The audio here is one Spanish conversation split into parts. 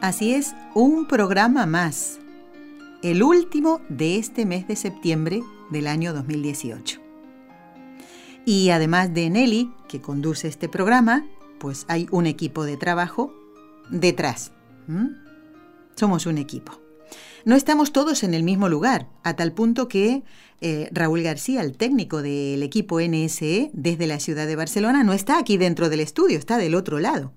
Así es, un programa más, el último de este mes de septiembre del año 2018. Y además de Nelly, que conduce este programa, pues hay un equipo de trabajo detrás. Somos un equipo. No estamos todos en el mismo lugar, a tal punto que eh, Raúl García, el técnico del equipo NSE desde la ciudad de Barcelona, no está aquí dentro del estudio, está del otro lado.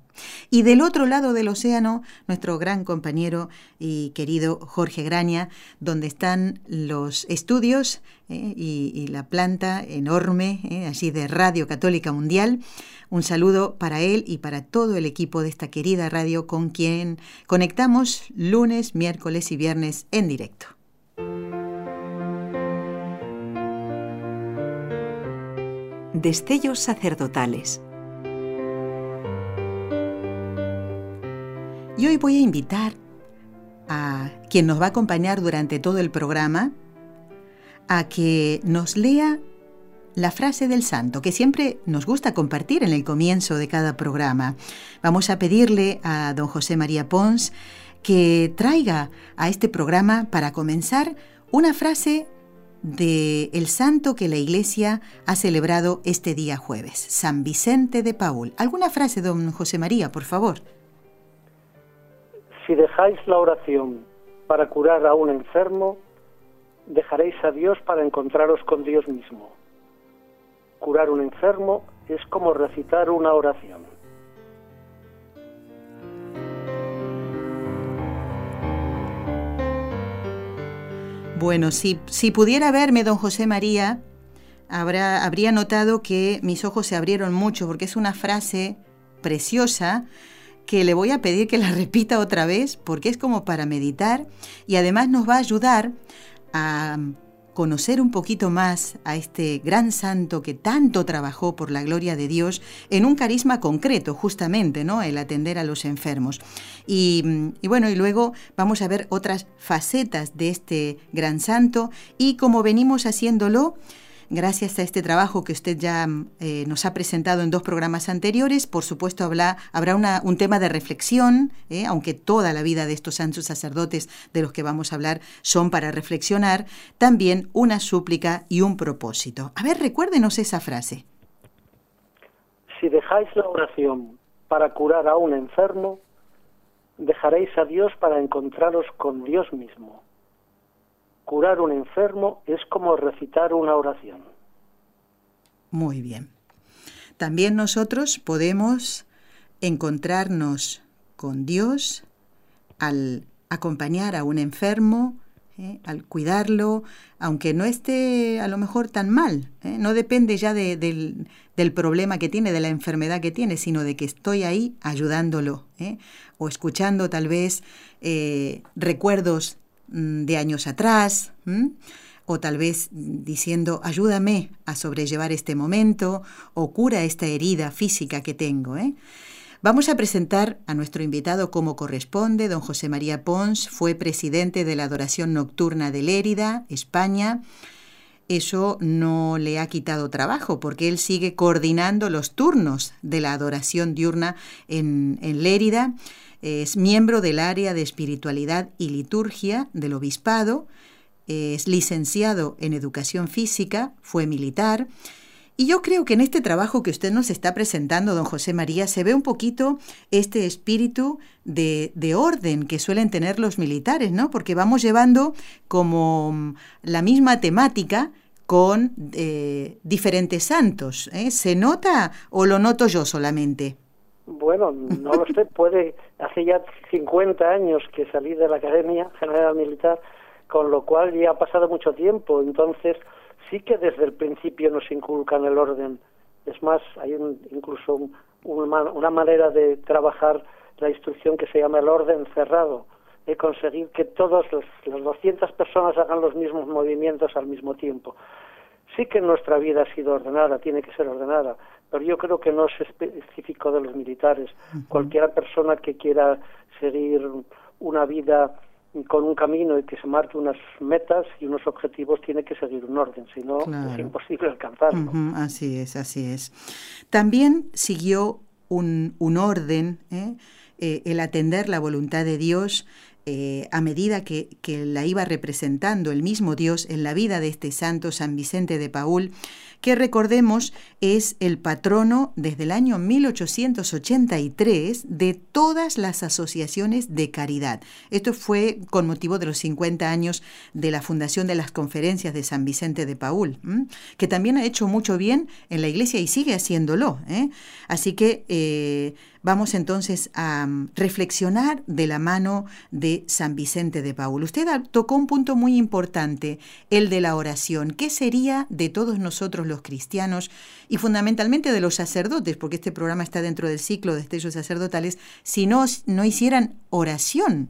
Y del otro lado del océano, nuestro gran compañero y querido Jorge Graña, donde están los estudios eh, y, la planta enorme, eh, así de Radio Católica Mundial. Un saludo para él y para todo el equipo de esta querida radio con quien conectamos lunes, miércoles y viernes en directo. Destellos sacerdotales Y hoy voy a invitar a quien nos va a acompañar durante todo el programa a que nos lea la frase del santo, que siempre nos gusta compartir en el comienzo de cada programa. Vamos a pedirle a don José María Pons que traiga a este programa para comenzar una frase de el santo que la Iglesia ha celebrado este día jueves, San Vicente de Paul. ¿Alguna frase, don José María, por favor? Si dejáis la oración para curar a un enfermo, dejaréis a Dios para encontraros con Dios mismo. Curar un enfermo es como recitar una oración. Bueno, si, si pudiera verme, don José María, habrá, habría notado que mis ojos se abrieron mucho, porque es una frase preciosa que le voy a pedir que la repita otra vez porque es como para meditar y además nos va a ayudar a conocer un poquito más a este gran santo que tanto trabajó por la gloria de Dios en un carisma concreto, justamente, ¿no? El atender a los enfermos. Y, y, bueno, y luego vamos a ver otras facetas de este gran santo y como venimos haciéndolo, gracias a este trabajo que usted ya eh, nos ha presentado en dos programas anteriores, por supuesto habrá, habrá un tema de reflexión, eh, aunque toda la vida de estos santos sacerdotes de los que vamos a hablar son para reflexionar, también una súplica y un propósito. A ver, recuérdenos esa frase. Si dejáis la oración para curar a un enfermo, dejaréis a Dios para encontraros con Dios mismo curar un enfermo es como recitar una oración. Muy bien. También nosotros podemos encontrarnos con Dios al acompañar a un enfermo, ¿eh? al cuidarlo, aunque no esté a lo mejor tan mal. ¿eh? No depende ya del, problema que tiene, de la enfermedad que tiene, sino de que estoy ahí ayudándolo ¿eh? o escuchando tal vez recuerdos de años atrás, o tal vez diciendo, ayúdame a sobrellevar este momento, o cura esta herida física que tengo. ¿eh? Vamos a presentar a nuestro invitado como corresponde. Don José María Pons fue presidente de la Adoración Nocturna de Lérida, España. Eso no le ha quitado trabajo porque él sigue coordinando los turnos de la adoración diurna en, en Lérida es miembro del área de espiritualidad y liturgia del obispado, es licenciado en educación física, fue militar. Y yo creo que en este trabajo que usted nos está presentando, don José María, se ve un poquito este espíritu de, orden que suelen tener los militares, ¿no? Porque vamos llevando como mm, la misma temática con eh, diferentes santos. ¿eh? ¿Se nota o lo noto yo solamente? Bueno, no lo sé, puede, hace ya 50 años que salí de la Academia General Militar, con lo cual ya ha pasado mucho tiempo, entonces sí que desde el principio nos inculcan el orden. Es más, hay incluso una manera de trabajar la instrucción que se llama el orden cerrado, de conseguir que todas las 200 personas hagan los mismos movimientos al mismo tiempo. Sí que nuestra vida ha sido ordenada, tiene que ser ordenada, pero yo creo que no es específico de los militares. Cualquier persona que quiera seguir una vida con un camino y que se marque unas metas y unos objetivos tiene que seguir un orden, si no es imposible alcanzarlo. así es, así es. También siguió un, un orden, ¿eh? Eh, el atender la voluntad de Dios eh, a medida que, que, la iba representando el mismo Dios en la vida de este santo San Vicente de Paul, que recordemos es el patrono desde el año 1883 de todas las asociaciones de caridad. Esto fue con motivo de los 50 años de la fundación de las conferencias de San Vicente de Paul, que también ha hecho mucho bien en la iglesia y sigue haciéndolo. ¿eh? Así que eh, vamos entonces a mm, reflexionar de la mano de San Vicente de Paul. Usted tocó un punto muy importante, el de la oración. ¿Qué sería de todos nosotros los cristianos y fundamentalmente de los sacerdotes, porque este programa está dentro del ciclo de estellos sacerdotales, si no, no hicieran oración.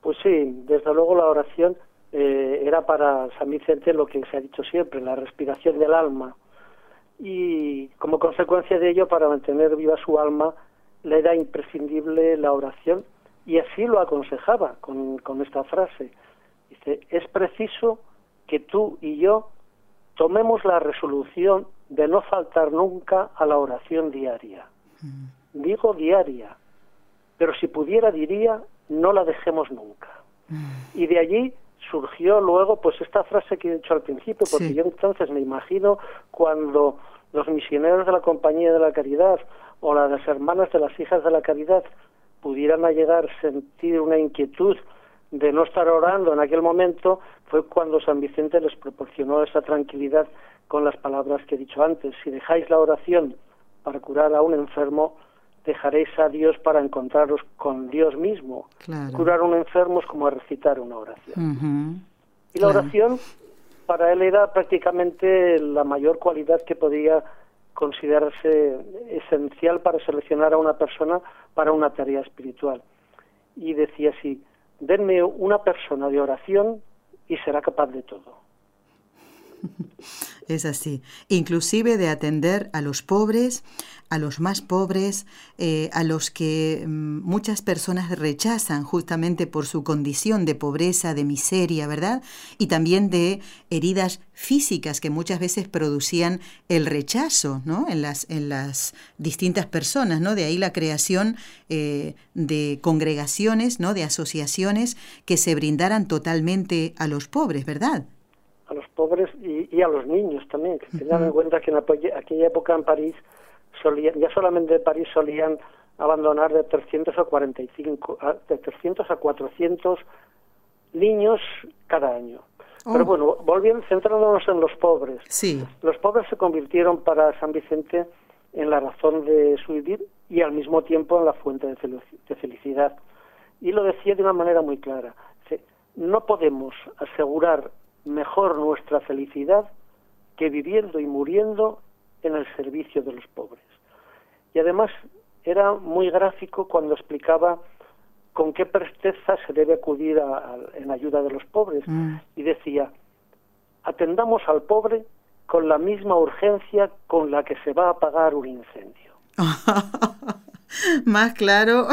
Pues sí, desde luego la oración eh, era para San Vicente lo que se ha dicho siempre, la respiración del alma. Y como consecuencia de ello, para mantener viva su alma, le era imprescindible la oración y así lo aconsejaba con, con esta frase. Dice, es preciso que tú y yo tomemos la resolución de no faltar nunca a la oración diaria. Mm. Digo diaria, pero si pudiera diría, no la dejemos nunca. Mm. Y de allí surgió luego pues esta frase que he dicho al principio, porque yo entonces me imagino cuando los misioneros de la Compañía de la Caridad o las hermanas de las hijas de la Caridad pudieran llegar a sentir una inquietud de no estar orando en aquel momento, fue cuando San Vicente les proporcionó esa tranquilidad con las palabras que he dicho antes. Si dejáis la oración para curar a un enfermo, dejaréis a Dios para encontraros con Dios mismo. Curar a un enfermo es como recitar una oración. Y la oración para él era prácticamente la mayor cualidad que podía considerarse esencial para seleccionar a una persona para una tarea espiritual. Y decía así, denme una persona de oración y será capaz de todo. Es así, inclusive de atender a los pobres, a los más pobres, eh, a los que mm, muchas personas rechazan justamente por su condición de pobreza, de miseria, ¿verdad? Y también de heridas físicas que muchas veces producían el rechazo, ¿no? En las, en las distintas personas, ¿no? De ahí la creación eh, de congregaciones, ¿no? De asociaciones que se brindaran totalmente a los pobres, ¿verdad? a los pobres y, a los niños también, que tengan en cuenta que en aquella época en París solían, ya solamente en París solían abandonar de 300 a 45, de 300 a 400 niños cada año. Pero oh. bueno, volviendo, centrándonos en los pobres. Sí. Los pobres se convirtieron para San Vicente en la razón de su vivir y al mismo tiempo en la fuente de felicidad. Y lo decía de una manera muy clara. No podemos asegurar mejor nuestra felicidad que viviendo y muriendo en el servicio de los pobres. Y además era muy gráfico cuando explicaba con qué presteza se debe acudir en ayuda de los pobres. Mm. Y decía, atendamos al pobre con la misma urgencia con la que se va a apagar un incendio. Más claro.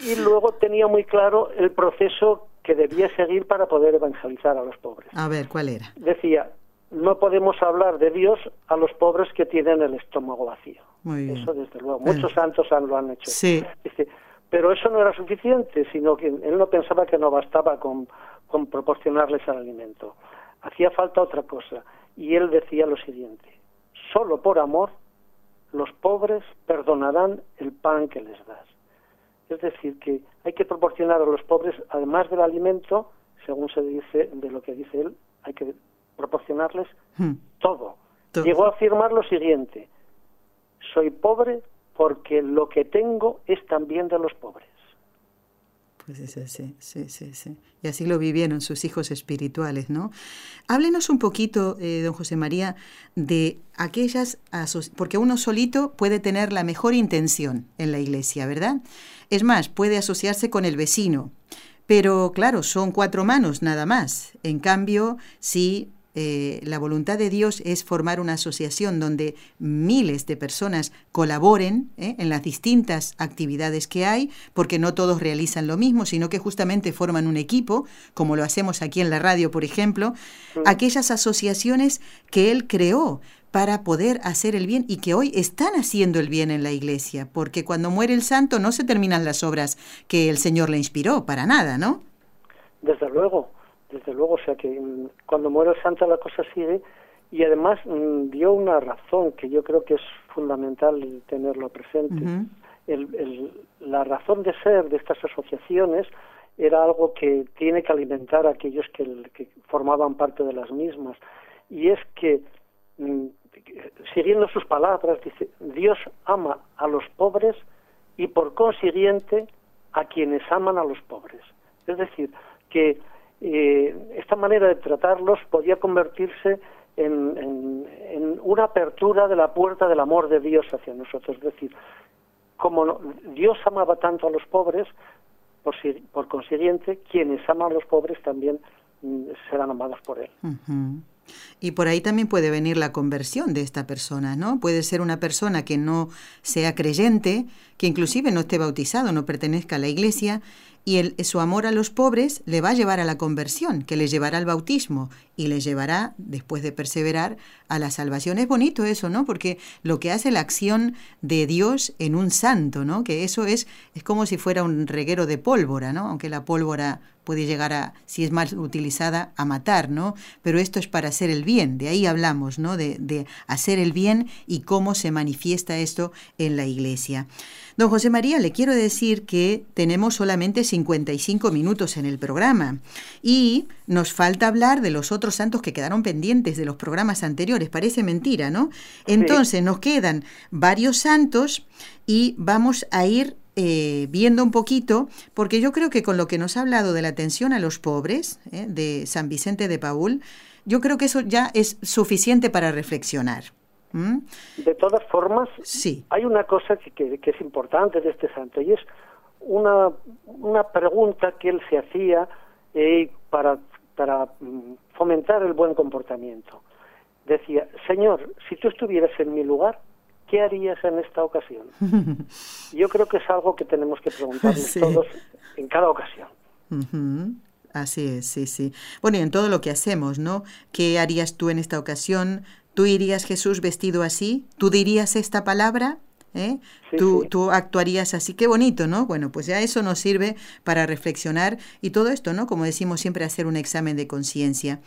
y luego tenía muy claro el proceso que debía seguir para poder evangelizar a los pobres. A ver, ¿cuál era? Decía, no podemos hablar de Dios a los pobres que tienen el estómago vacío. Muy bien. Eso desde luego. Muchos santos lo han hecho. Sí. pero eso no era suficiente, sino que él no pensaba que no bastaba con, con proporcionarles el alimento. Hacía falta otra cosa. Y él decía lo siguiente, solo por amor los pobres perdonarán el pan que les das. Es decir, que hay que proporcionar a los pobres, además del alimento, según se dice, de lo que dice él, hay que proporcionarles hmm. todo. Llegó a afirmar lo siguiente, soy pobre porque lo que tengo es también de los pobres. Pues es así, sí, sí, sí. Y así lo vivieron sus hijos espirituales, ¿no? Háblenos un poquito, eh, don José María, de aquellas, porque uno solito puede tener la mejor intención en la iglesia, ¿verdad? Es más, puede asociarse con el vecino, pero claro, son cuatro manos nada más. En cambio, si eh, la voluntad de Dios es formar una asociación donde miles de personas colaboren ¿eh? en las distintas actividades que hay, porque no todos realizan lo mismo, sino que justamente forman un equipo, como lo hacemos aquí en la radio, por ejemplo, aquellas asociaciones que Él creó para poder hacer el bien y que hoy están haciendo el bien en la iglesia, porque cuando muere el santo no se terminan las obras que el Señor le inspiró, para nada, ¿no? Desde luego desde luego, o sea que mm, cuando muere el santo la cosa sigue. Y además mm, dio una razón que yo creo que es fundamental tenerlo presente. la razón de ser de estas asociaciones era algo que tiene que alimentar a aquellos que, que formaban parte de las mismas. Y es que mm, siguiendo sus palabras dice Dios ama a los pobres y por consiguiente a quienes aman a los pobres es decir que eh, esta manera de tratarlos podía convertirse en, una apertura de la puerta del amor de Dios hacia nosotros. Es decir, como Dios amaba tanto a los pobres, por, por consiguiente, quienes aman a los pobres también mm, serán amados por Él. Y por ahí también puede venir la conversión de esta persona, ¿no? Puede ser una persona que no sea creyente, que inclusive no esté bautizado, no pertenezca a la iglesia, y el, su amor a los pobres le va a llevar a la conversión, que le llevará al bautismo y le llevará, después de perseverar, a la salvación. Es bonito eso, ¿no? Porque lo que hace la acción de Dios en un santo, ¿no? Que eso es, es como si fuera un reguero de pólvora, ¿no? Aunque la pólvora puede llegar a, si es mal utilizada, a matar, ¿no? Pero esto es para hacer el bien, de ahí hablamos, ¿no? De, de hacer el bien y cómo se manifiesta esto en la iglesia. Don José María, le quiero decir que tenemos solamente 55 minutos en el programa y nos falta hablar de los otros santos que quedaron pendientes de los programas anteriores. Parece mentira, ¿no? Entonces nos quedan varios santos y vamos a ir eh, viendo un poquito, porque yo creo que con lo que nos ha hablado de la atención a los pobres, ¿eh? de San Vicente de Paul, yo creo que eso ya es suficiente para reflexionar. ¿Mm? De todas formas, sí. hay una cosa que, es importante de este santo y es una, una pregunta que él se hacía eh, para, para mm, fomentar el buen comportamiento. Decía, Señor, si tú estuvieras en mi lugar, ¿qué harías en esta ocasión? Yo creo que es algo que tenemos que preguntarnos todos en cada ocasión. Así es, sí, sí. Bueno, y en todo lo que hacemos, ¿no? ¿Qué harías tú en esta ocasión? ¿Tú irías Jesús vestido así? ¿Tú dirías esta palabra? ¿Eh? tú, tú actuarías así, qué bonito, ¿no? Bueno, pues ya eso nos sirve para reflexionar y todo esto, ¿no? Como decimos siempre, hacer un examen de conciencia.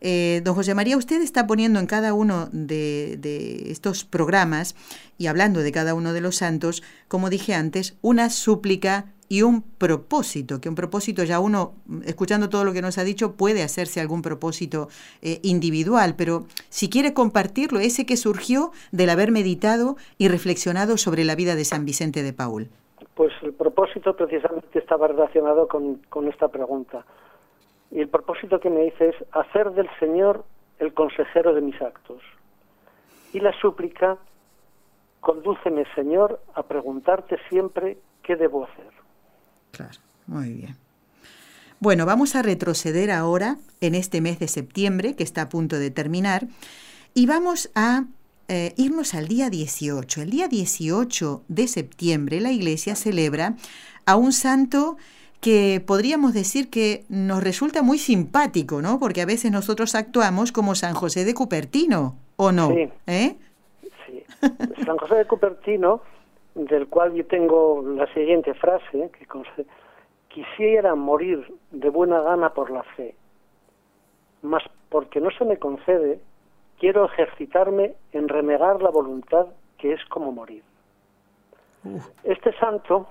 Eh, don José María, usted está poniendo en cada uno de, de, estos programas y hablando de cada uno de los santos, como dije antes, una súplica y un propósito, que un propósito ya uno, escuchando todo lo que nos ha dicho, puede hacerse algún propósito eh, individual, pero si quiere compartirlo, ese que surgió del haber meditado y reflexionado sobre la vida de San Vicente de Paul. Pues el propósito precisamente estaba relacionado con, con esta pregunta. Y el propósito que me dice es hacer del Señor el consejero de mis actos. Y la súplica, condúceme Señor a preguntarte siempre qué debo hacer. Claro, muy bien. Bueno, vamos a retroceder ahora en este mes de septiembre, que está a punto de terminar, y vamos a eh, irnos al día 18. El día 18 de septiembre la iglesia celebra a un santo que podríamos decir que nos resulta muy simpático, ¿no? Porque a veces nosotros actuamos como San José de Cupertino, ¿o no? Sí. ¿Eh? sí. San José de Cupertino del cual yo tengo la siguiente frase, que quisiera morir de buena gana por la fe, mas porque no se me concede, quiero ejercitarme en renegar la voluntad que es como morir. Este santo,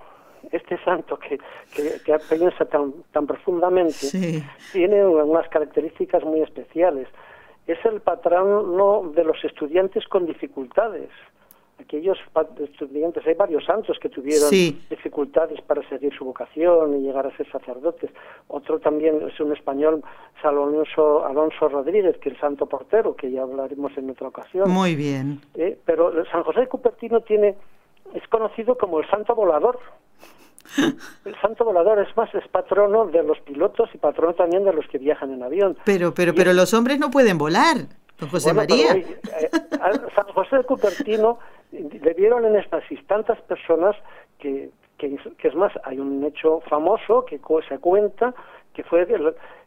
este santo que, que, que piensa tan, tan profundamente, tiene unas características muy especiales. Es el patrono de los estudiantes con dificultades aquellos estudiantes, hay varios santos que tuvieron dificultades para seguir su vocación y llegar a ser sacerdotes. Otro también es un español, Alonso, Alonso Rodríguez, que es el santo portero, que ya hablaremos en otra ocasión. Muy bien. Eh, pero San José de Cupertino tiene, es conocido como el santo volador. El santo volador es más, es patrono de los pilotos y patrono también de los que viajan en avión. Pero, pero, pero los hombres no pueden volar. Don José María. Eh, San José de Cupertino le vieron en éxtasis tantas personas que, que, es más, hay un hecho famoso que se cuenta que fue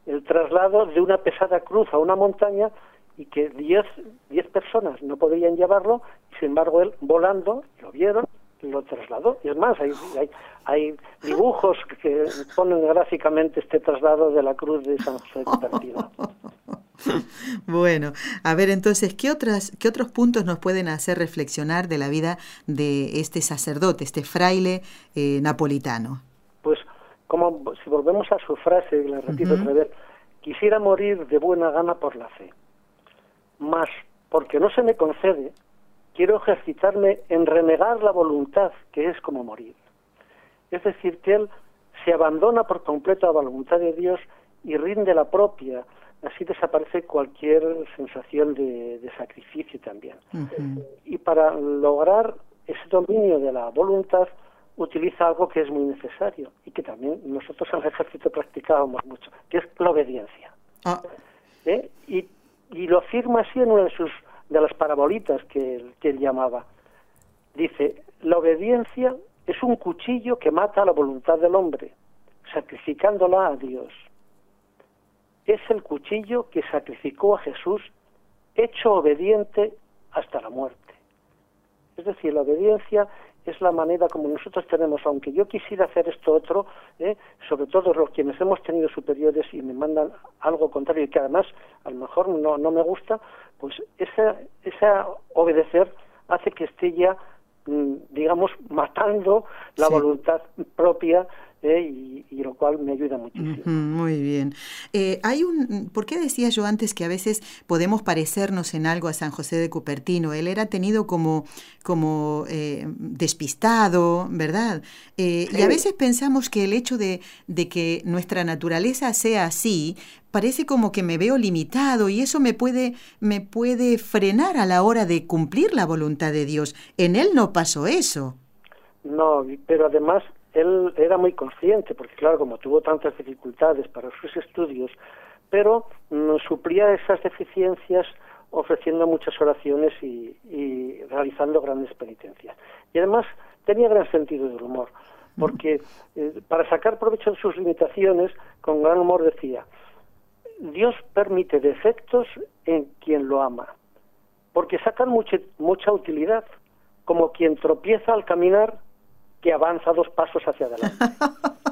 el, traslado de una pesada cruz a una montaña y que diez, diez personas no podían llevarlo, y sin embargo él volando, lo vieron, lo trasladó. Y es más, hay, hay, hay dibujos que ponen gráficamente este traslado de la cruz de San José de Cupertino. Bueno, a ver entonces, ¿qué, otras, ¿qué otros puntos nos pueden hacer reflexionar de la vida de este sacerdote, este fraile eh, napolitano? Pues, como si volvemos a su frase, la repito otra vez, quisiera morir de buena gana por la fe, mas porque no se me concede, quiero ejercitarme en renegar la voluntad, que es como morir. Es decir, que él se abandona por completo a la voluntad de Dios y rinde la propia, así desaparece cualquier sensación de, sacrificio también. Y para lograr ese dominio de la voluntad, utiliza algo que es muy necesario y que también nosotros en el ejército practicábamos mucho, que es la obediencia. Ah. ¿Eh? Y, lo afirma así en una de sus de las parabolitas que, que él llamaba. Dice, la obediencia es un cuchillo que mata la voluntad del hombre, sacrificándola a Dios es el cuchillo que sacrificó a Jesús, hecho obediente hasta la muerte. Es decir, la obediencia es la manera como nosotros tenemos, aunque yo quisiera hacer esto otro, ¿eh? sobre todo los quienes hemos tenido superiores y me mandan algo contrario y que además a lo mejor no, no me gusta, pues esa, esa obedecer hace que esté ya, mm, digamos, matando la voluntad propia ¿eh? y, lo cual me ayuda muchísimo. muy bien. Eh, hay un, ¿Por qué decía yo antes que a veces podemos parecernos en algo a San José de Cupertino? Él era tenido como, como eh, despistado, ¿verdad? Y a veces pensamos que el hecho de, de que nuestra naturaleza sea así parece como que me veo limitado y eso me puede, me puede frenar a la hora de cumplir la voluntad de Dios. En él no pasó eso. No, pero además él era muy consciente, porque claro, como tuvo tantas dificultades para sus estudios, pero mm, suplía esas deficiencias ofreciendo muchas oraciones y, realizando grandes penitencias. Y además tenía gran sentido del humor, porque eh, para sacar provecho de sus limitaciones, con gran humor decía, Dios permite defectos en quien lo ama, porque sacan mucha, mucha utilidad, como quien tropieza al caminar que avanza dos pasos hacia adelante.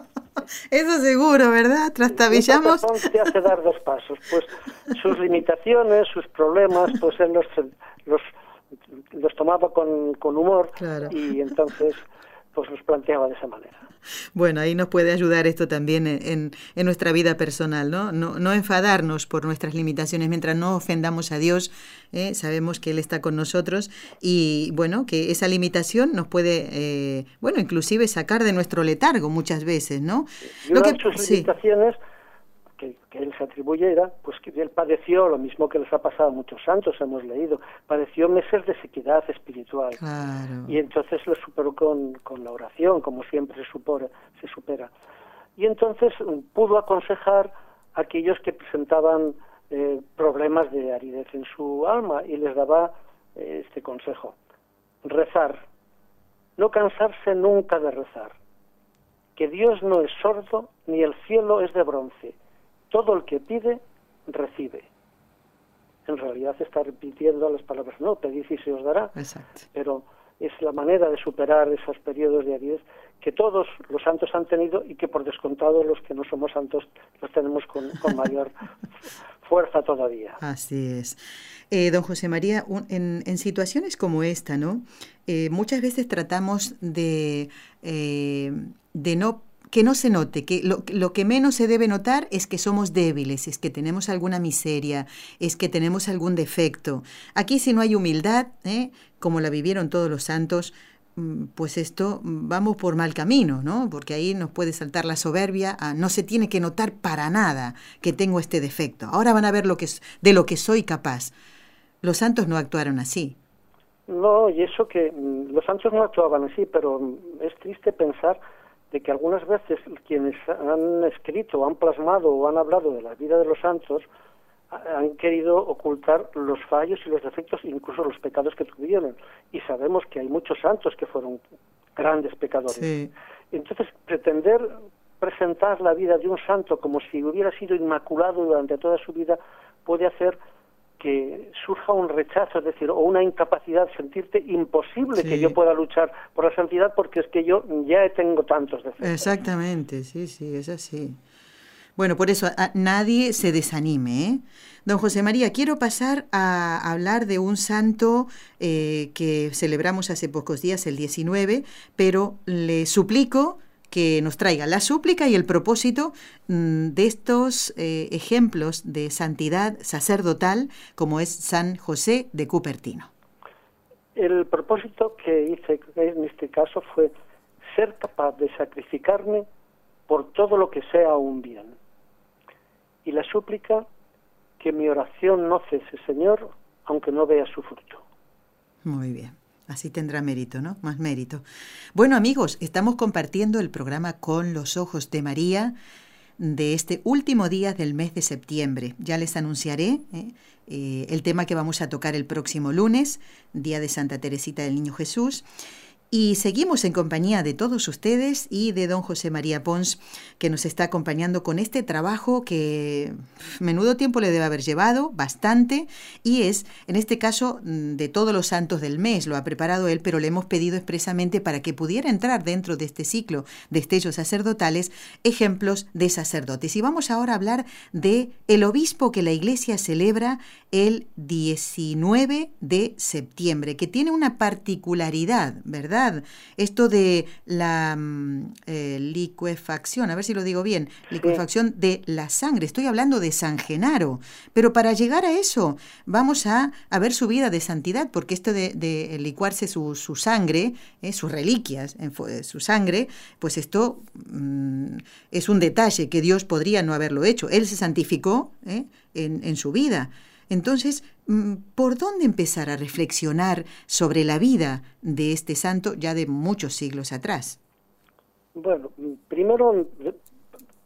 Eso seguro, ¿verdad? Trastabillamos. te hace dar dos pasos? Pues sus limitaciones, sus problemas, pues él los, los, los tomaba con, con humor y entonces pues los planteaba de esa manera. Bueno, ahí nos puede ayudar esto también en, en, nuestra vida personal, ¿no? ¿no? ¿no? enfadarnos por nuestras limitaciones mientras no ofendamos a Dios, ¿eh? sabemos que Él está con nosotros y bueno, que esa limitación nos puede, eh, bueno, inclusive sacar de nuestro letargo muchas veces, ¿no? Lo que, sus limitaciones que, él se atribuye era pues que él padeció lo mismo que les ha pasado a muchos santos, hemos leído, padeció meses de sequedad espiritual. Y entonces lo superó con, con la oración, como siempre se, supera, se supera. Y entonces mm, pudo aconsejar a aquellos que presentaban eh, problemas de aridez en su alma y les daba eh, este consejo. Rezar. No cansarse nunca de rezar. Que Dios no es sordo ni el cielo es de bronce todo el que pide, recibe. En realidad está repitiendo las palabras, no, pedid y se os dará. Pero es la manera de superar esos periodos de aridez que todos los santos han tenido y que por descontado los que no somos santos los tenemos con, mayor fuerza todavía. Así es. Eh, don José María, en, situaciones como esta, ¿no? Eh, muchas veces tratamos de, eh, de no que no se note, que lo, lo, que menos se debe notar es que somos débiles, es que tenemos alguna miseria, es que tenemos algún defecto. Aquí si no hay humildad, ¿eh? como la vivieron todos los santos, mm, pues esto mm, vamos por mal camino, ¿no? Porque ahí nos puede saltar la soberbia, no se tiene que notar para nada que tengo este defecto. Ahora van a ver lo que de lo que soy capaz. Los santos no actuaron así. No, y eso que mm, los santos no actuaban así, pero es triste pensar de que algunas veces quienes han escrito, han plasmado o han hablado de la vida de los santos han querido ocultar los fallos y los defectos, incluso los pecados que tuvieron. Y sabemos que hay muchos santos que fueron grandes pecadores. Entonces, pretender presentar la vida de un santo como si hubiera sido inmaculado durante toda su vida puede hacer que surja un rechazo, es decir, o una incapacidad, sentirte imposible que yo pueda luchar por la santidad porque es que yo ya tengo tantos defectos. Exactamente, sí, sí, es así. Bueno, por eso a, nadie se desanime. ¿eh? Don José María, quiero pasar a hablar de un santo eh, que celebramos hace pocos días, el 19, pero le suplico que nos traiga la súplica y el propósito mm, de estos eh, ejemplos de santidad sacerdotal como es San José de Cupertino. El propósito que hice en este caso fue ser capaz de sacrificarme por todo lo que sea un bien. Y la súplica que mi oración no cese, Señor, aunque no vea su fruto. Muy bien. Así tendrá mérito, ¿no? Más mérito. Bueno amigos, estamos compartiendo el programa Con los Ojos de María de este último día del mes de septiembre. Ya les anunciaré ¿eh? Eh, el tema que vamos a tocar el próximo lunes, Día de Santa Teresita del Niño Jesús. Y seguimos en compañía de todos ustedes y de don José María Pons, que nos está acompañando con este trabajo que menudo tiempo le debe haber llevado, bastante, y es, en este caso, mm, de todos los santos del mes, lo ha preparado él, pero le hemos pedido expresamente para que pudiera entrar dentro de este ciclo de estellos sacerdotales ejemplos de sacerdotes. Y vamos ahora a hablar de el obispo que la iglesia celebra el 19 de septiembre, que tiene una particularidad, ¿verdad? Esto de la mm, eh, liquefacción, a ver si lo digo bien, liquefacción de la sangre. Estoy hablando de San Genaro. Pero para llegar a eso, vamos a, ver su vida de santidad, porque esto de, licuarse su, sangre, eh, sus reliquias, su sangre, pues esto mm, es un detalle que Dios podría no haberlo hecho. Él se santificó eh, en, en su vida. Entonces, mm, ¿por dónde empezar a reflexionar sobre la vida de este santo ya de muchos siglos atrás? Bueno, primero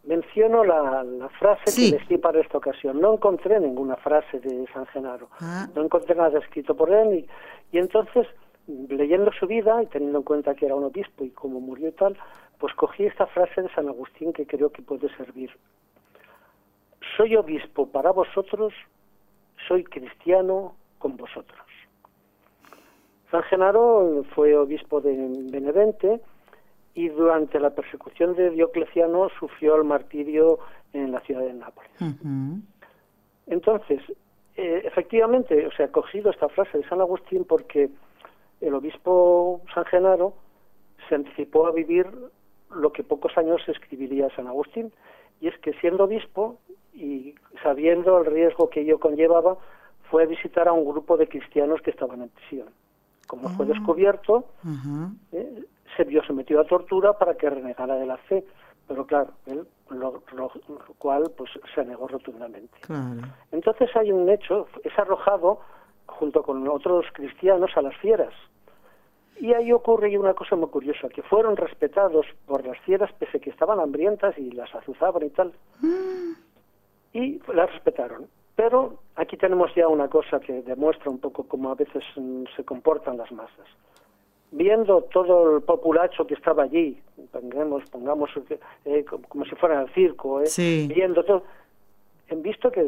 menciono la, frase que elegí para esta ocasión. No encontré ninguna frase de San Genaro. Ah. No encontré nada escrito por él. Y, y entonces, leyendo su vida y teniendo en cuenta que era un obispo y cómo murió y tal, pues cogí esta frase de San Agustín que creo que puede servir. Soy obispo para vosotros soy cristiano con vosotros. San Genaro fue obispo de Benevente y durante la persecución de Diocleciano sufrió el martirio en la ciudad de Nápoles. Entonces, eh, efectivamente, o sea, he cogido esta frase de San Agustín porque el obispo San Genaro se anticipó a vivir lo que pocos años escribiría San Agustín, y es que siendo obispo y sabiendo el riesgo que ello conllevaba, fue a visitar a un grupo de cristianos que estaban en prisión. Como fue ah. descubierto, eh, se vio sometido a tortura para que renegara de la fe, pero claro, él lo, cual pues se negó rotundamente. Entonces hay un hecho, es arrojado junto con otros cristianos a las fieras. Y ahí ocurre una cosa muy curiosa, que fueron respetados por las fieras pese que estaban hambrientas y las azuzaban y tal. Mm y la respetaron. Pero aquí tenemos ya una cosa que demuestra un poco cómo a veces mm, se comportan las masas. Viendo todo el populacho que estaba allí, pongamos, pongamos eh, como, si fuera el circo, eh, viendo todo, en visto que,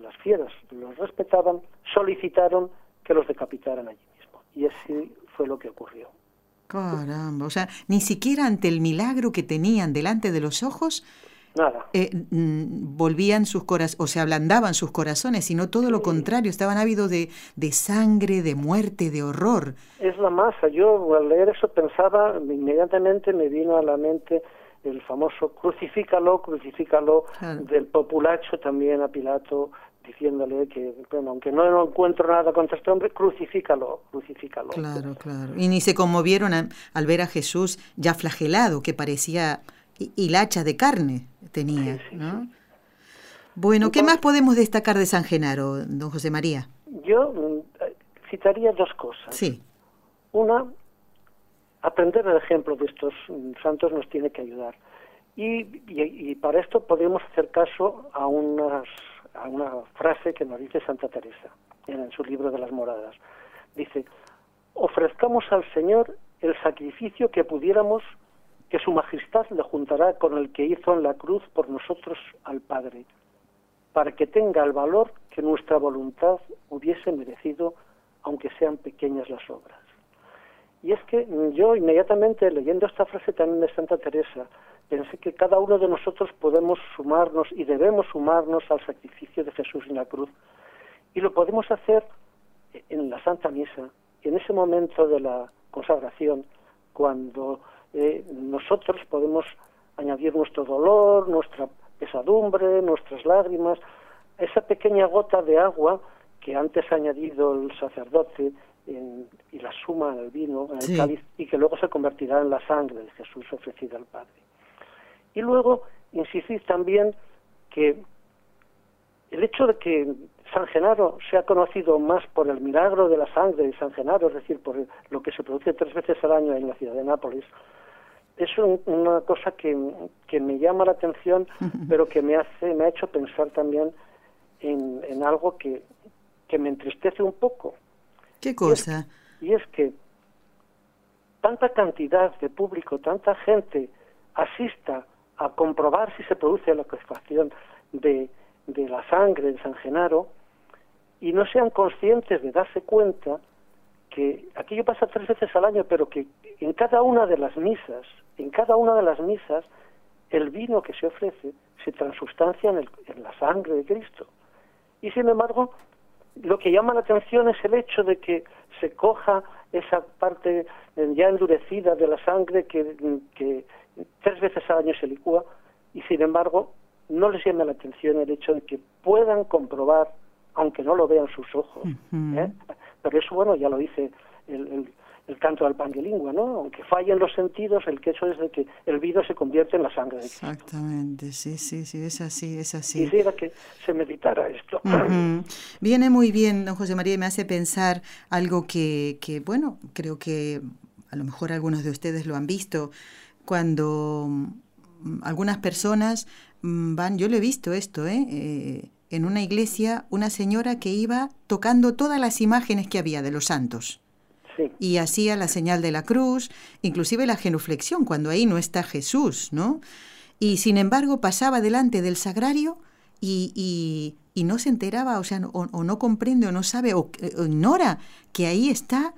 las fieras los respetaban, solicitaron que los decapitaran allí mismo. Y así fue lo que ocurrió. Caramba, o sea, ni siquiera ante el milagro que tenían delante de los ojos, Nada. Eh, mm, volvían sus corazones, o se ablandaban sus corazones, sino todo lo contrario, estaban ávidos de, de, sangre, de muerte, de horror. Es la masa. Yo al leer eso pensaba, inmediatamente me vino a la mente el famoso crucifícalo, crucifícalo del populacho también a Pilato diciéndole que, bueno, aunque no encuentro nada contra este hombre, crucifícalo, crucifícalo. Claro, claro. Y ni se conmovieron al ver a Jesús ya flagelado, que parecía hilacha de carne tenía, ¿no? Bueno, ¿qué más podemos destacar de San Genaro, don José María? Yo mm, citaría dos cosas. Sí. Una, aprender el ejemplo de estos mm, santos nos tiene que ayudar. Y, y, para esto podemos hacer caso a, unas, a una frase que nos dice Santa Teresa en su libro de las moradas. Dice, ofrezcamos al Señor el sacrificio que pudiéramos, que su majestad le juntará con el que hizo en la cruz por nosotros al Padre para que tenga el valor que nuestra voluntad hubiese merecido, aunque sean pequeñas las obras. Y es que yo inmediatamente leyendo esta frase también de Santa Teresa, pensé que cada uno de nosotros podemos sumarnos y debemos sumarnos al sacrificio de Jesús en la cruz. Y lo podemos hacer en la Santa Misa, en ese momento de la consagración, cuando eh, nosotros podemos añadir nuestro dolor, nuestra pesadumbre, nuestras lágrimas, esa pequeña gota de agua que antes ha añadido el sacerdote y la suma en el vino, en el cáliz, y que luego se convertirá en la sangre de Jesús ofrecida al Padre. Y luego insistir también que el hecho de que San Genaro sea conocido más por el milagro de la sangre de San Genaro, es decir, por lo que se produce tres veces al año en la ciudad de Nápoles, es una cosa que, me llama la atención, pero que me hace, me ha hecho pensar también en, algo que, me entristece un poco. ¿Qué cosa? Y es, que tanta cantidad de público, tanta gente asista a comprobar si se produce la coagulación de, de la sangre de San Genaro y no sean conscientes de darse cuenta que aquello pasa tres veces al año, pero que en cada una de las misas, en cada una de las misas, el vino que se ofrece se transustancia en, en la sangre de Cristo. Y sin embargo, lo que llama la atención es el hecho de que se coja esa parte ya endurecida de la sangre que, que tres veces al año se licúa y sin embargo no les llama la atención el hecho de que puedan comprobar, aunque no lo vean sus ojos, ¿eh? Pero eso, bueno, ya lo dice el, el, canto del pan de lengua, ¿no? Aunque fallen los sentidos, el que hecho es de que el vino se convierte en la sangre de Cristo. Exactamente, sí, sí, sí, es así, es así. Quisiera que se meditara esto. Viene muy bien, don José María, y me hace pensar algo que, que, bueno, creo que a lo mejor algunos de ustedes lo han visto, cuando mm, algunas personas mm, van, yo lo he visto esto, ¿eh? eh en una iglesia una señora que iba tocando todas las imágenes que había de los santos. Y hacía la señal de la cruz, inclusive la genuflexión, cuando ahí no está Jesús, ¿no? Y sin embargo pasaba delante del sagrario y, y, no se enteraba, o sea, o, no comprende o no sabe o, ignora que ahí está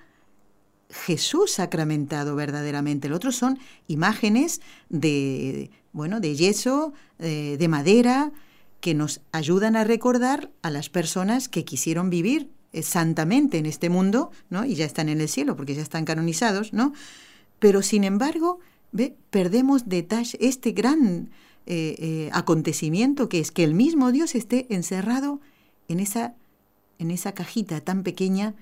Jesús sacramentado verdaderamente. Lo otro son imágenes de, bueno, de yeso, eh, de madera, que nos ayudan a recordar a las personas que quisieron vivir eh, santamente en este mundo, ¿no? Y ya están en el cielo porque ya están canonizados, ¿no? Pero sin embargo, ¿ve? perdemos detalle este gran eh, eh, acontecimiento que es que el mismo Dios esté encerrado en esa, en esa cajita tan pequeña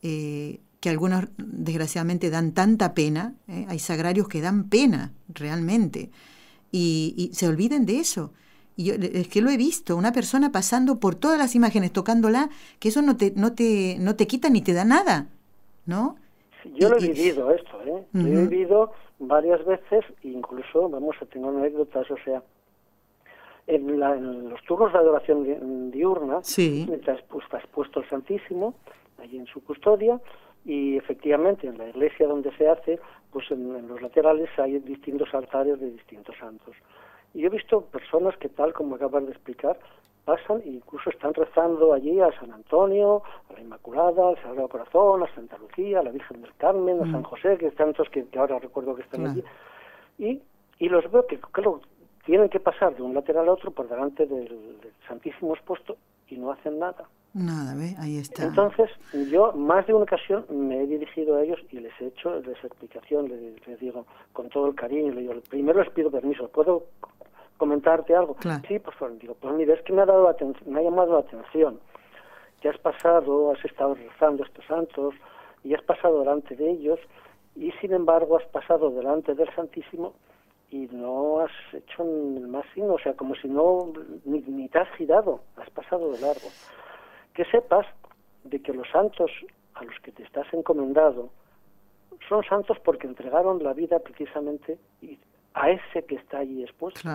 que algunos desgraciadamente dan tanta pena, hay sagrarios que dan pena realmente, y, y se olviden de eso. Y yo, es que lo he visto, una persona pasando por todas las imágenes, tocándola, que eso no te, no te, no te quita ni te da nada, ¿no? yo lo he vivido esto, ¿eh? Lo he vivido varias veces, incluso, vamos, a tener anécdotas, o sea, en, los turnos de adoración diurna, mientras pues, estás puesto el Santísimo, allí en su custodia, y efectivamente en la iglesia donde se hace, pues en los laterales hay distintos altares de distintos santos. Y yo he visto personas que, tal como acabas de explicar, pasan e incluso están rezando allí a San Antonio, a la Inmaculada, al Sagrado Corazón, a Santa Lucía, a la Virgen del Carmen, a San mm. José, que tantos que, que ahora recuerdo que están allí. Y, y los veo que, claro, tienen que pasar de un lateral a otro por delante del, Santísimo expuesto y no hacen nada. Nada, ¿ve? Ahí está. Entonces, yo más de una ocasión me he dirigido a ellos y les he hecho esa explicación, les, digo con todo el cariño, les digo, primero les pido permiso, ¿puedo comentarte algo? Sí, por favor, digo, pues mira, es que me ha, dado me ha llamado la atención. Que has pasado, has estado rezando estos santos y has pasado delante de ellos y sin embargo has pasado delante del Santísimo y no has hecho el más signo, o sea, como si no, ni, ni te has girado, has pasado de largo. Que sepas de que los santos a los que te estás encomendado son santos porque entregaron la vida precisamente a ese que está allí expuesto.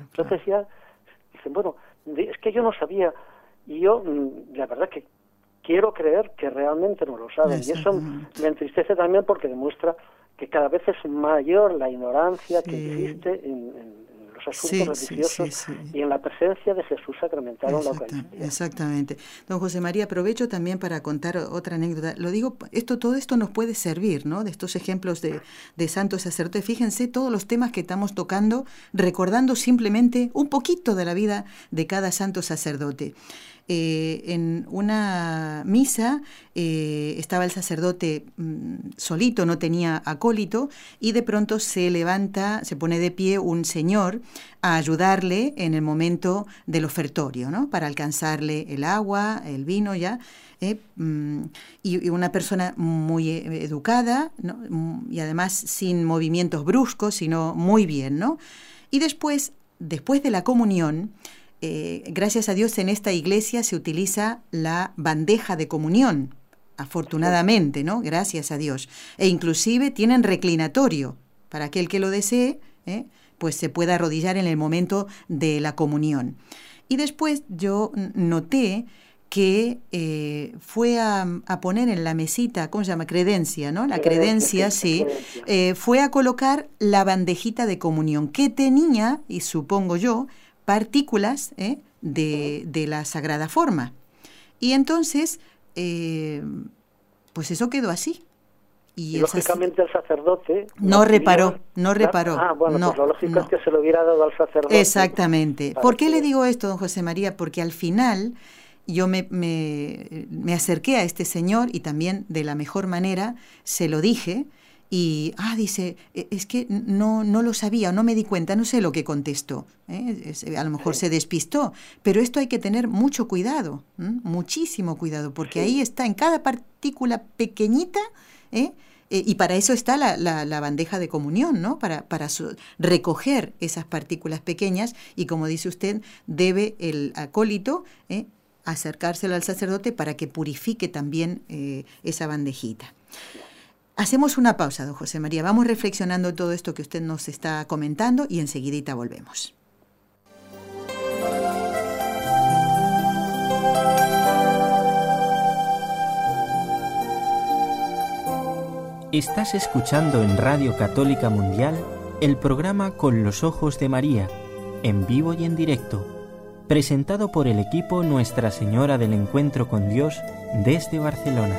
Entonces ya dicen, bueno, es que yo no sabía y yo mm, la verdad que quiero creer que realmente no lo saben. Y eso me entristece también porque demuestra que cada vez es mayor la ignorancia que existe en asuntos religiosos y en la presencia de Jesús sacramentado en la Eucaristía. Exactamente. Don José María, aprovecho también para contar otra anécdota. Lo digo, esto, todo esto nos puede servir, ¿no? De estos ejemplos de, de santos sacerdotes. Fíjense todos los temas que estamos tocando, recordando simplemente un poquito de la vida de cada santo sacerdote. Eh, en una misa eh, estaba el sacerdote mm, solito, no tenía acólito, y de pronto se levanta, se pone de pie un señor a ayudarle en el momento del ofertorio, ¿no? Para alcanzarle el agua, el vino ya. ¿eh? Mm, y, una persona muy educada mm, y además sin movimientos bruscos, sino muy bien, ¿no? Y después, después de la comunión, eh, gracias a Dios en esta iglesia se utiliza la bandeja de comunión, afortunadamente, ¿no? Gracias a Dios. E inclusive tienen reclinatorio para aquel que lo desee, ¿eh? pues se pueda arrodillar en el momento de la comunión. Y después yo noté que eh, fue a, poner en la mesita, ¿cómo se llama? Credencia, ¿no? La credencia, sí. fue a colocar la bandejita de comunión que tenía, y supongo yo, partículas ¿eh? de, la sagrada forma. Y entonces, eh, pues eso quedó así. Y, lógicamente el sacerdote... No, reparó, no reparó. Ah, bueno, pues lo lógico es que se lo hubiera dado al sacerdote. Exactamente. ¿Por qué le digo esto, don José María? Porque al final yo me, me, me, acerqué a este señor y también de la mejor manera se lo dije y, ah, dice, e, es que no, no lo sabía, no me di cuenta, no sé lo que contestó. ¿eh? A lo mejor se despistó, pero esto hay que tener mucho cuidado, muchísimo cuidado, porque ahí está, en cada partícula pequeñita, ¿eh? Eh, y para eso está la, la, bandeja de comunión, ¿no? Para, para recoger esas partículas pequeñas y como dice usted, debe el acólito acercárselo al sacerdote para que purifique también esa bandejita. Hacemos una pausa, don José María. Vamos reflexionando todo esto que usted nos está comentando y enseguidita volvemos. Estás escuchando en Radio Católica Mundial el programa Con los Ojos de María, en vivo y en directo, presentado por el equipo Nuestra Señora del Encuentro con Dios desde Barcelona.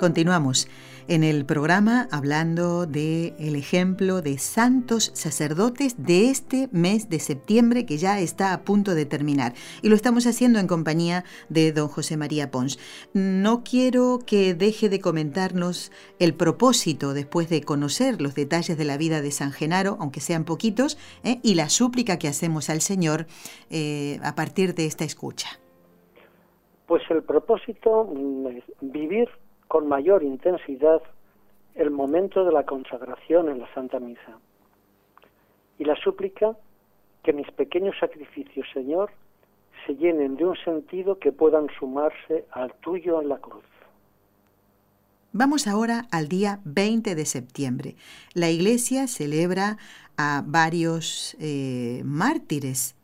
Continuamos en el programa hablando del el ejemplo de santos sacerdotes de este mes de septiembre que ya está a punto de terminar. Y lo estamos haciendo en compañía de don José María Pons. No quiero que deje de comentarnos el propósito después de conocer los detalles de la vida de San Genaro, aunque sean poquitos, ¿eh? y la súplica que hacemos al Señor eh, a partir de esta escucha. Pues el propósito es vivir con mayor intensidad el momento de la consagración en la Santa Misa. Y la súplica que mis pequeños sacrificios, Señor, se llenen de un sentido que puedan sumarse al tuyo en la cruz. Vamos ahora al día 20 de septiembre. La iglesia celebra a varios eh, mártires,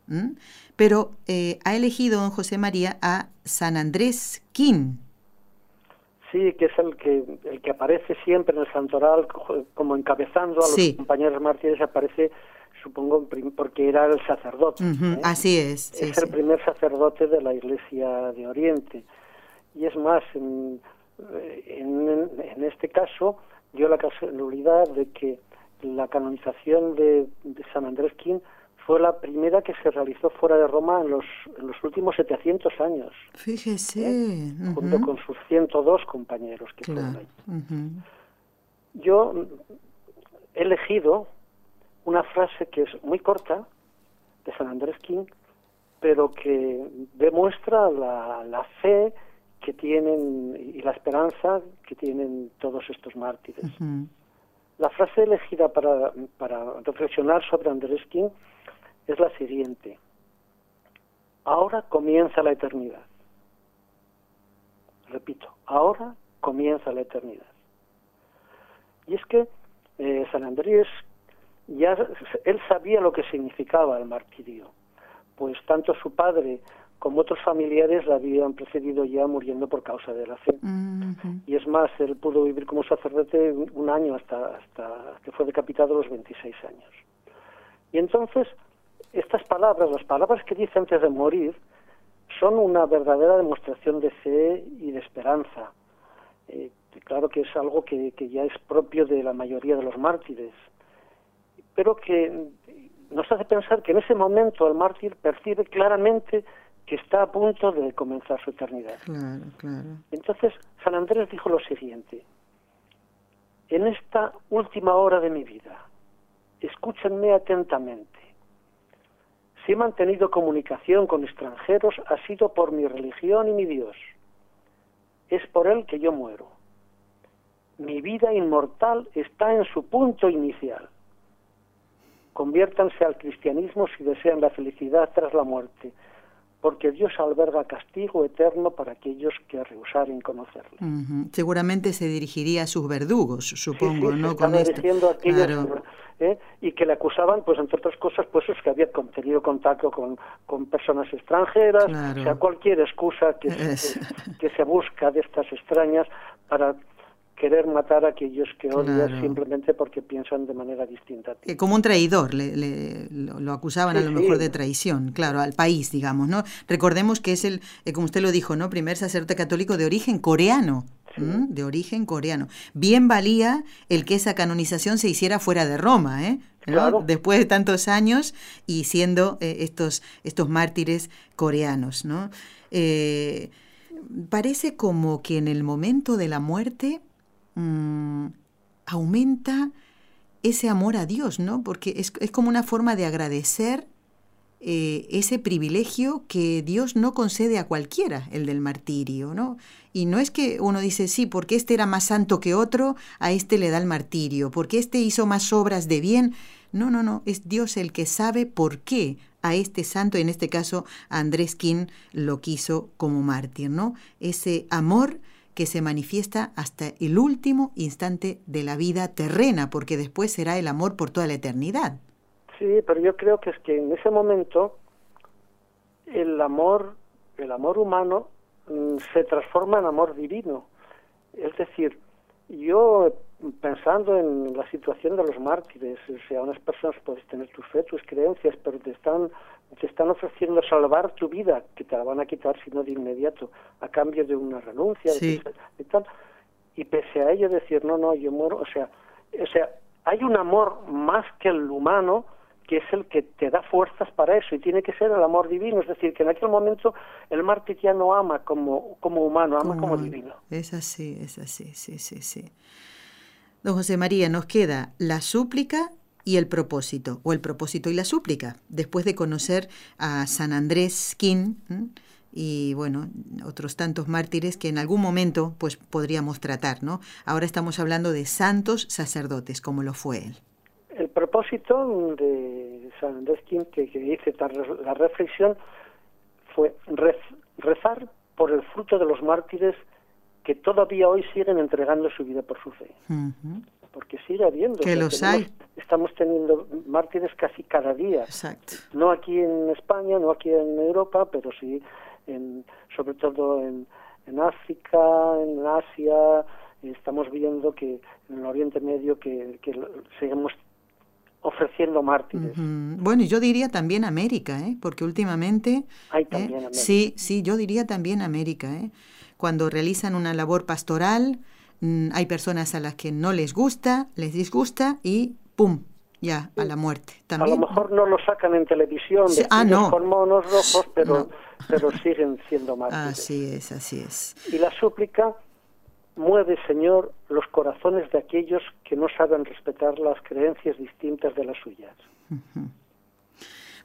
pero eh, ha elegido don José María a San Andrés Quín. Sí, que es el que, el que aparece siempre en el santoral como encabezando a los compañeros mártires, aparece supongo, porque era el sacerdote. ¿eh? Así es. es el primer sacerdote de la Iglesia de Oriente. Y es más, en, en, este caso dio la casualidad de que la canonización de, San Andrés Quín fue la primera que se realizó fuera de Roma en los, en los últimos 700 años. Fíjese. ¿Eh? Junto con sus 102 compañeros que fueron ahí. Yo he elegido una frase que es muy corta de San Andrés King, pero que demuestra la, la fe que tienen y la esperanza que tienen todos estos mártires. La frase elegida para, para reflexionar sobre Andrés King es la siguiente. Ahora comienza la eternidad. Repito, ahora comienza la eternidad. Y es que eh, San Andrés ya él sabía lo que significaba el martirio, pues tanto su padre como otros familiares la habían precedido ya muriendo por causa de la fe. Y es más, él pudo vivir como sacerdote un año hasta, hasta que fue decapitado a los 26 años. Y entonces, estas palabras, las palabras que dice antes de morir, son una verdadera demostración de fe y de esperanza. Eh, claro que es algo que, que ya es propio de la mayoría de los mártires pero que nos hace pensar que en ese momento el mártir percibe claramente que está a punto de comenzar su eternidad. Entonces, San Andrés dijo lo siguiente, en esta última hora de mi vida, escúchenme atentamente. Si he mantenido comunicación con extranjeros, ha sido por mi religión y mi Dios. Es por él que yo muero. Mi vida inmortal está en su punto inicial conviértanse al cristianismo si desean la felicidad tras la muerte, porque Dios alberga castigo eterno para aquellos que rehusaren conocerle. Seguramente se dirigiría a sus verdugos, supongo, ¿no? Con esto. A aquellos, ¿eh? y que le acusaban, pues entre otras cosas, pues es que había tenido contacto con, con personas extranjeras, o sea, cualquier excusa que, que se busca de estas extrañas para querer matar a aquellos que odian simplemente porque piensan de manera distinta. como un traidor, le, lo, acusaban a lo mejor de traición, claro, al país, digamos, ¿no? Recordemos que es el, eh, como usted lo dijo, ¿no? Primer sacerdote católico de origen coreano. De origen coreano. Bien valía el que esa canonización se hiciera fuera de Roma, ¿eh? Después de tantos años y siendo eh, estos, estos mártires coreanos, ¿no? Eh, parece como que en el momento de la muerte Mm, aumenta ese amor a Dios, ¿no? Porque es, como una forma de agradecer eh, ese privilegio que Dios no concede a cualquiera, el del martirio, ¿no? Y no es que uno dice, sí, porque este era más santo que otro, a este le da el martirio, porque este hizo más obras de bien. No, no, no, es Dios el que sabe por qué a este santo, en este caso a Andrés King, lo quiso como mártir, ¿no? Ese amor que se manifiesta hasta el último instante de la vida terrena, porque después será el amor por toda la eternidad. Sí, pero yo creo que es que en ese momento el amor, el amor humano mm, se transforma en amor divino. Es decir, yo pensando en la situación de los mártires, o sea, unas personas puedes tener tu fe, tus creencias, pero te están te están ofreciendo salvar tu vida, que te la van a quitar si no de inmediato, a cambio de una renuncia y tal. Y pese a ello decir, no, no, yo muero, o sea, o sea, hay un amor más que el humano que es el que te da fuerzas para eso y tiene que ser el amor divino, es decir, que en aquel momento el mártir ya no ama como, como humano, ama como divino. Es así, es así, sí, sí, sí. Don José María, nos queda la súplica y el propósito, o el propósito y la súplica, después de conocer a San Andrés King y bueno, otros tantos mártires que en algún momento pues podríamos tratar, ¿no? Ahora estamos hablando de santos sacerdotes, como lo fue él. El propósito de San Deskin, que, que dice la reflexión, fue rezar por el fruto de los mártires que todavía hoy siguen entregando su vida por su fe. Porque sigue habiendo. Que los hay. Estamos teniendo mártires casi cada día. Exacto. No aquí en España, no aquí en Europa, pero sí, en, sobre todo en, en África, en Asia. Estamos viendo que en el Oriente Medio que, que seguimos ofreciendo mártires. Bueno, y yo diría también América, ¿eh? porque últimamente... Hay también ¿eh? América. Sí, sí, yo diría también América. ¿eh? Cuando realizan una labor pastoral, mm, hay personas a las que no les gusta, les disgusta y ¡pum! Ya, a la muerte. ¿También? A lo mejor no lo sacan en televisión ah, no. con monos rojos, pero, pero siguen siendo mártires. Así es, así es. Y la súplica Mueve, Señor, los corazones de aquellos que no saben respetar las creencias distintas de las suyas.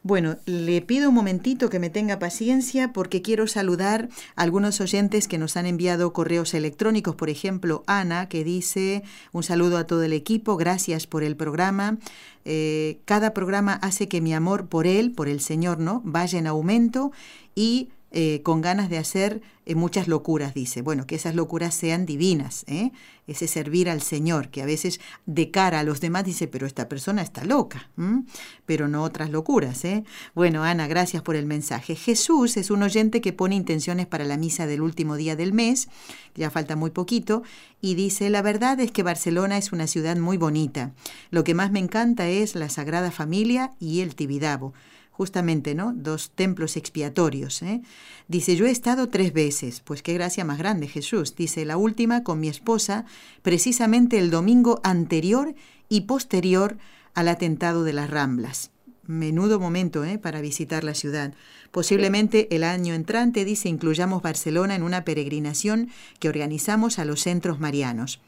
Bueno, le pido un momentito que me tenga paciencia porque quiero saludar a algunos oyentes que nos han enviado correos electrónicos. Por ejemplo, Ana, que dice un saludo a todo el equipo, gracias por el programa. Eh, cada programa hace que mi amor por él, por el Señor, ¿no? Vaya en aumento y eh, con ganas de hacer eh, muchas locuras, dice. Bueno, que esas locuras sean divinas, ¿eh? ese servir al Señor, que a veces de cara a los demás dice, pero esta persona está loca, pero no otras locuras. ¿eh? Bueno, Ana, gracias por el mensaje. Jesús es un oyente que pone intenciones para la misa del último día del mes, ya falta muy poquito, y dice, la verdad es que Barcelona es una ciudad muy bonita. Lo que más me encanta es la Sagrada Familia y el Tibidabo justamente, ¿no? Dos templos expiatorios. ¿eh? Dice, yo he estado tres veces, pues qué gracia más grande Jesús. Dice, la última con mi esposa, precisamente el domingo anterior y posterior al atentado de las Ramblas. Menudo momento ¿eh? para visitar la ciudad. Posiblemente el año entrante, dice, incluyamos Barcelona en una peregrinación que organizamos a los centros marianos.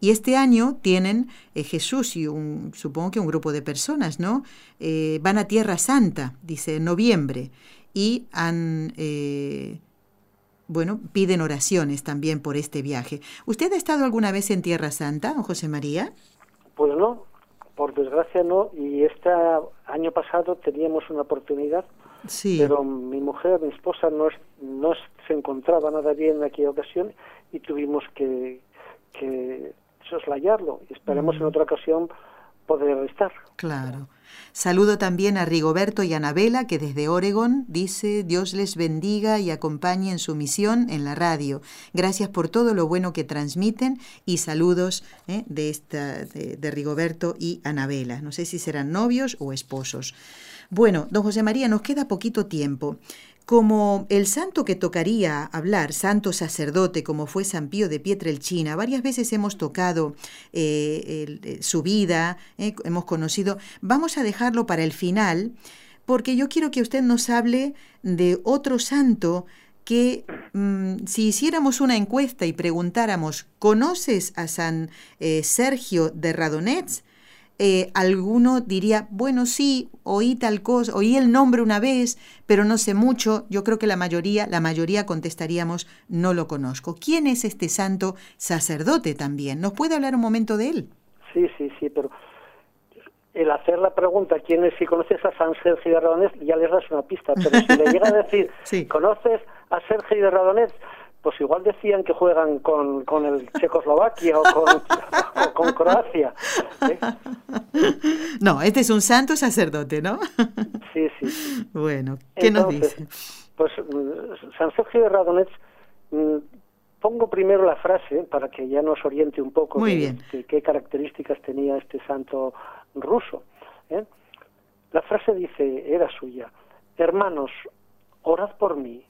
Y este año tienen eh, Jesús y un, supongo que un grupo de personas, ¿no? Eh, van a Tierra Santa, dice, en noviembre, y han, bueno, piden oraciones también por este viaje. ¿Usted ha estado alguna vez en Tierra Santa, don José María? Pues no, por desgracia no, y este año pasado teníamos una oportunidad, sí. pero mi mujer, mi esposa, no, no se encontraba nada bien en aquella ocasión y tuvimos que, que soslayarlo y esperemos en otra ocasión poder estar. Claro. Saludo también a Rigoberto y Anabela, que desde Oregon dice Dios les bendiga y acompañe en su misión en la radio. Gracias por todo lo bueno que transmiten y saludos ¿eh? de, esta, de Rigoberto y Anabela. No sé si serán novios o esposos. Bueno, don José María, nos queda poquito tiempo. Como el santo que tocaría hablar, santo sacerdote, como fue San Pío de Pietrelchina, varias veces hemos tocado eh, eh, su vida, eh, hemos conocido, vamos a dejarlo para el final, porque yo quiero que usted nos hable de otro santo que mm, si hiciéramos una encuesta y preguntáramos, ¿conoces a San Sergio de Radonets? Eh, alguno diría, bueno, sí, oí tal cosa, oí el nombre una vez, pero no sé mucho. Yo creo que la mayoría, la mayoría contestaríamos, no lo conozco. ¿Quién es este santo sacerdote también? ¿Nos puede hablar un momento de él? Sí, sí, sí, pero el hacer la pregunta, ¿quién es? Si conoces a San Sergio de Radonés, ya les das una pista, pero si le llega a decir, ¿conoces a Sergio de Radonés? Pues igual decían que juegan con, con el Checoslovaquia o con, Croacia. ¿eh? No, este es un santo sacerdote, ¿no? Sí, sí. Bueno, ¿qué nos dice? Pues mm, San Sergio de Radonets, mm, pongo primero la frase para que ya nos oriente un poco Muy bien. qué características tenía este santo ruso. ¿eh? La frase dice, era suya, hermanos, orad por mí,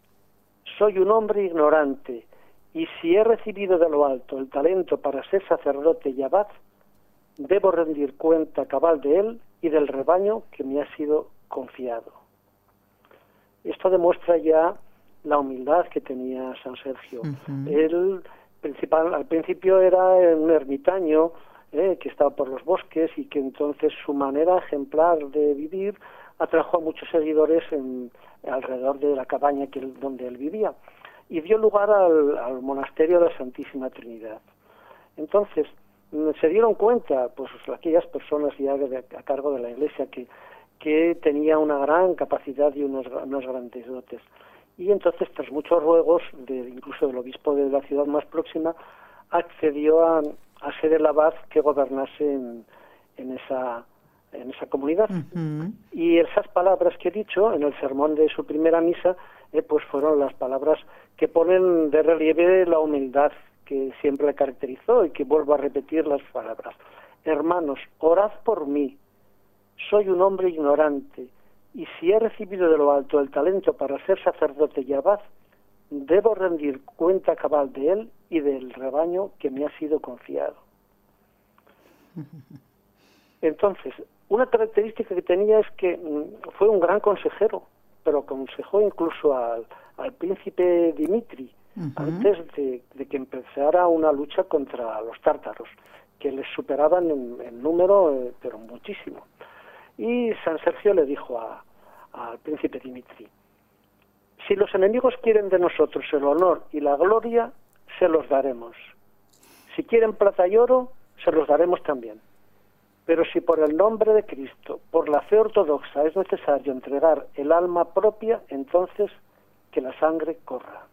soy un hombre ignorante, y si he recibido de lo alto el talento para ser sacerdote y abad, debo rendir cuenta cabal de él y del rebaño que me ha sido confiado. Esto demuestra ya la humildad que tenía San Sergio. Él principal, al principio era un ermitaño eh, que estaba por los bosques y que entonces su manera ejemplar de vivir atrajo a muchos seguidores en, alrededor de la cabaña que donde él vivía y dio lugar al, monasterio de la Santísima Trinidad. Entonces, mm, se dieron cuenta, pues aquellas personas ya a cargo de la iglesia que, que tenía una gran capacidad y unos, grandes dotes. Y entonces, tras muchos ruegos, de, incluso del obispo de la ciudad más próxima, accedió a, a ser el abad que gobernase en, en esa en esa comunidad. Y esas palabras que he dicho en el sermón de su primera misa, eh, pues fueron las palabras que ponen de relieve la humildad que siempre le caracterizó y que vuelvo a repetir las palabras. Hermanos, orad por mí. Soy un hombre ignorante y si he recibido de lo alto el talento para ser sacerdote y abad, debo rendir cuenta cabal de él y del rebaño que me ha sido confiado. Entonces, una característica que tenía es que mm, fue un gran consejero, pero aconsejó incluso al, príncipe Dimitri antes de, que empezara una lucha contra los tártaros, que les superaban en, número, eh, pero muchísimo. Y San Sergio le dijo al príncipe Dimitri, si los enemigos quieren de nosotros el honor y la gloria, se los daremos. Si quieren plata y oro, se los daremos también. Pero si por el nombre de Cristo, por la fe ortodoxa, es necesario entregar el alma propia, entonces que la sangre corra.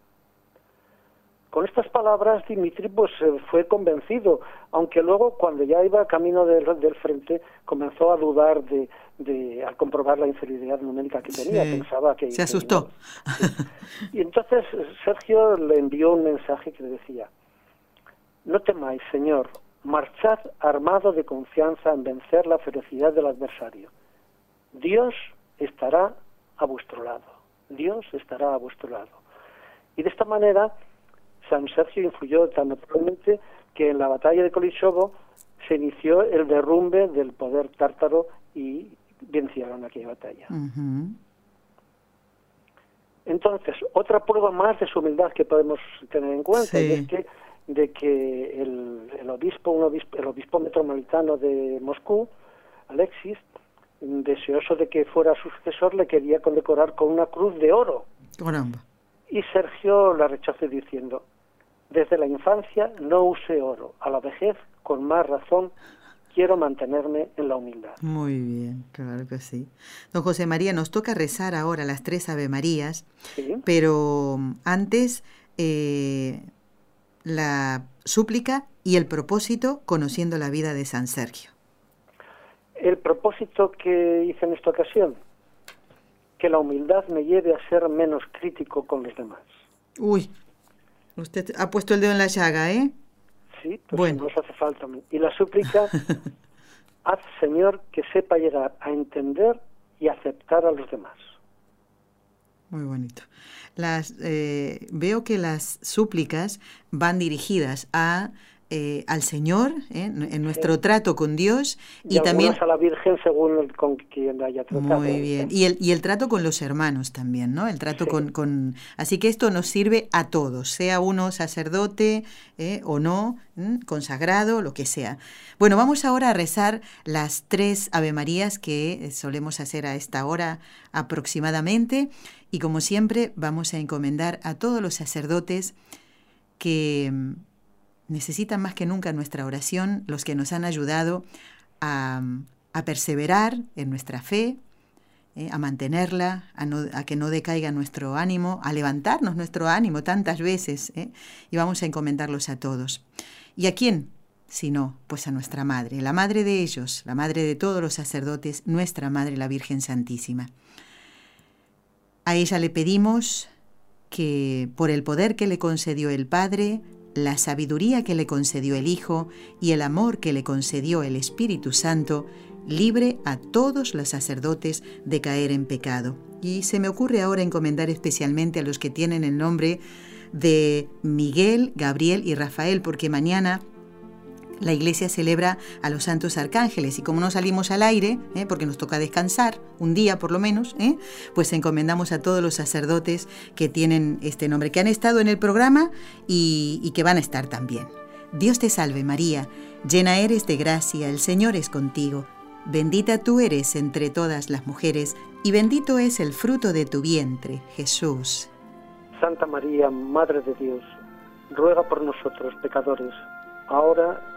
Con estas palabras Dimitri pues fue convencido, aunque luego cuando ya iba camino del, frente comenzó a dudar de, al comprobar la inferioridad numérica que tenía, pensaba que se asustó. Y entonces Sergio le envió un mensaje que le decía: No temáis, Señor, marchad armado de confianza en vencer la ferocidad del adversario. Dios estará a vuestro lado. Dios estará a vuestro lado. Y de esta manera, San Sergio influyó tan notablemente que en la batalla de Kolishovo se inició el derrumbe del poder tártaro y vencieron aquella batalla. Entonces, otra prueba más de su humildad que podemos tener en cuenta es que de que el, obispo, un obispo, el obispo metropolitano de Moscú, Alexis, deseoso de que fuera su sucesor, le quería condecorar con una cruz de oro. Y Sergio la rechazó diciendo, desde la infancia no use oro, a la vejez, con más razón, quiero mantenerme en la humildad. Muy bien, claro que sí. Don José María, nos toca rezar ahora las tres Ave Marías, pero antes eh, la súplica y el propósito conociendo la vida de San Sergio. El propósito que hice en esta ocasión, que la humildad me lleve a ser menos crítico con los demás. Uy, usted ha puesto el dedo en la llaga, ¿eh? Sí, pues bueno. nos hace falta. Y la súplica, haz, Señor, que sepa llegar a entender y aceptar a los demás. Muy bonito. Las, eh, veo que las súplicas van dirigidas a eh, al Señor ¿eh? en nuestro trato con Dios y, también a la Virgen según con quien haya tratado. Muy bien. Y el, y el trato con los hermanos también, ¿no? El trato con, con... Así que esto nos sirve a todos, sea uno sacerdote o no, consagrado, lo que sea. Bueno, vamos ahora a rezar las tres Ave Marías que solemos hacer a esta hora aproximadamente y como siempre vamos a encomendar a todos los sacerdotes que mm, necesitan más que nunca nuestra oración, los que nos han ayudado a, perseverar en nuestra fe, eh, a mantenerla, a, que no decaiga nuestro ánimo, a levantarnos nuestro ánimo tantas veces, eh, y vamos a encomendarlos a todos. ¿Y a quién? Si no, pues a nuestra Madre, la Madre de ellos, la Madre de todos los sacerdotes, nuestra Madre, la Virgen Santísima. A ella le pedimos que por el poder que le concedió el Padre, la sabiduría que le concedió el Hijo y el amor que le concedió el Espíritu Santo, libre a todos los sacerdotes de caer en pecado. Y se me ocurre ahora encomendar especialmente a los que tienen el nombre de Miguel, Gabriel y Rafael, porque mañana la iglesia celebra a los santos arcángeles y como no salimos al aire, ¿eh? porque nos toca descansar, un día por lo menos, ¿eh? pues encomendamos a todos los sacerdotes que tienen este nombre, que han estado en el programa y, y que van a estar también. Dios te salve María, llena eres de gracia, el Señor es contigo, bendita tú eres entre todas las mujeres y bendito es el fruto de tu vientre, Jesús. Santa María, Madre de Dios, ruega por nosotros pecadores, ahora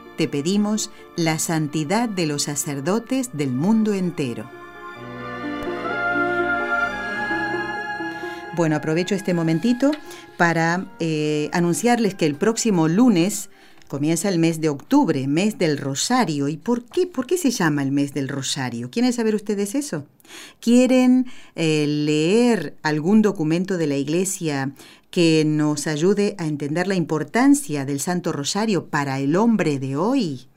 te pedimos la santidad de los sacerdotes del mundo entero. Bueno, aprovecho este momentito para eh, anunciarles que el próximo lunes comienza el mes de octubre, mes del Rosario. ¿Y por qué? ¿Por qué se llama el mes del Rosario? ¿Quieren saber ustedes eso? ¿Quieren eh, leer algún documento de la Iglesia que nos ayude a entender la importancia del Santo Rosario para el hombre de hoy?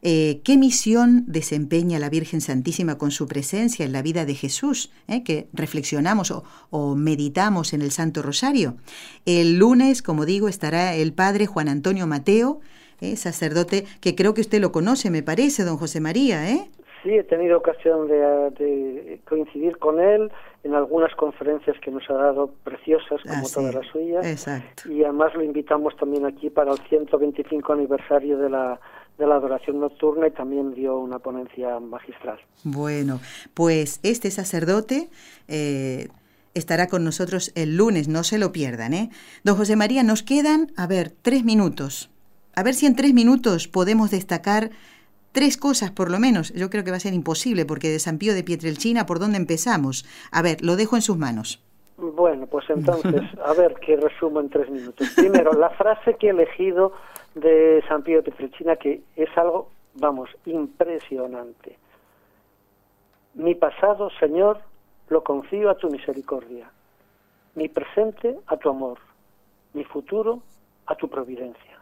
Eh, ¿Qué misión desempeña la Virgen Santísima con su presencia en la vida de Jesús? Eh, que reflexionamos o, meditamos en el Santo Rosario. El lunes, como digo, estará el Padre Juan Antonio Mateo, sacerdote que creo que usted lo conoce, me parece, don José María, ¿eh? Sí, he tenido ocasión de, coincidir con él en algunas conferencias que nos ha dado preciosas, como ah, todas las suyas. Exacto. Y además lo invitamos también aquí para el 125 aniversario de la, de la adoración nocturna y también dio una ponencia magistral. Bueno, pues este sacerdote eh, estará con nosotros el lunes, no se lo pierdan. ¿eh? Don José María, nos quedan, a ver, tres minutos. A ver si en tres minutos podemos destacar Tres cosas por lo menos. Yo creo que va a ser imposible porque de San Pío de Pietrelchina, ¿por dónde empezamos? A ver, lo dejo en sus manos. Bueno, pues entonces, a ver qué resumo en tres minutos. Primero, la frase que he elegido de San Pío de Pietrelchina, que es algo, vamos, impresionante. Mi pasado, Señor, lo confío a tu misericordia. Mi presente, a tu amor. Mi futuro, a tu providencia.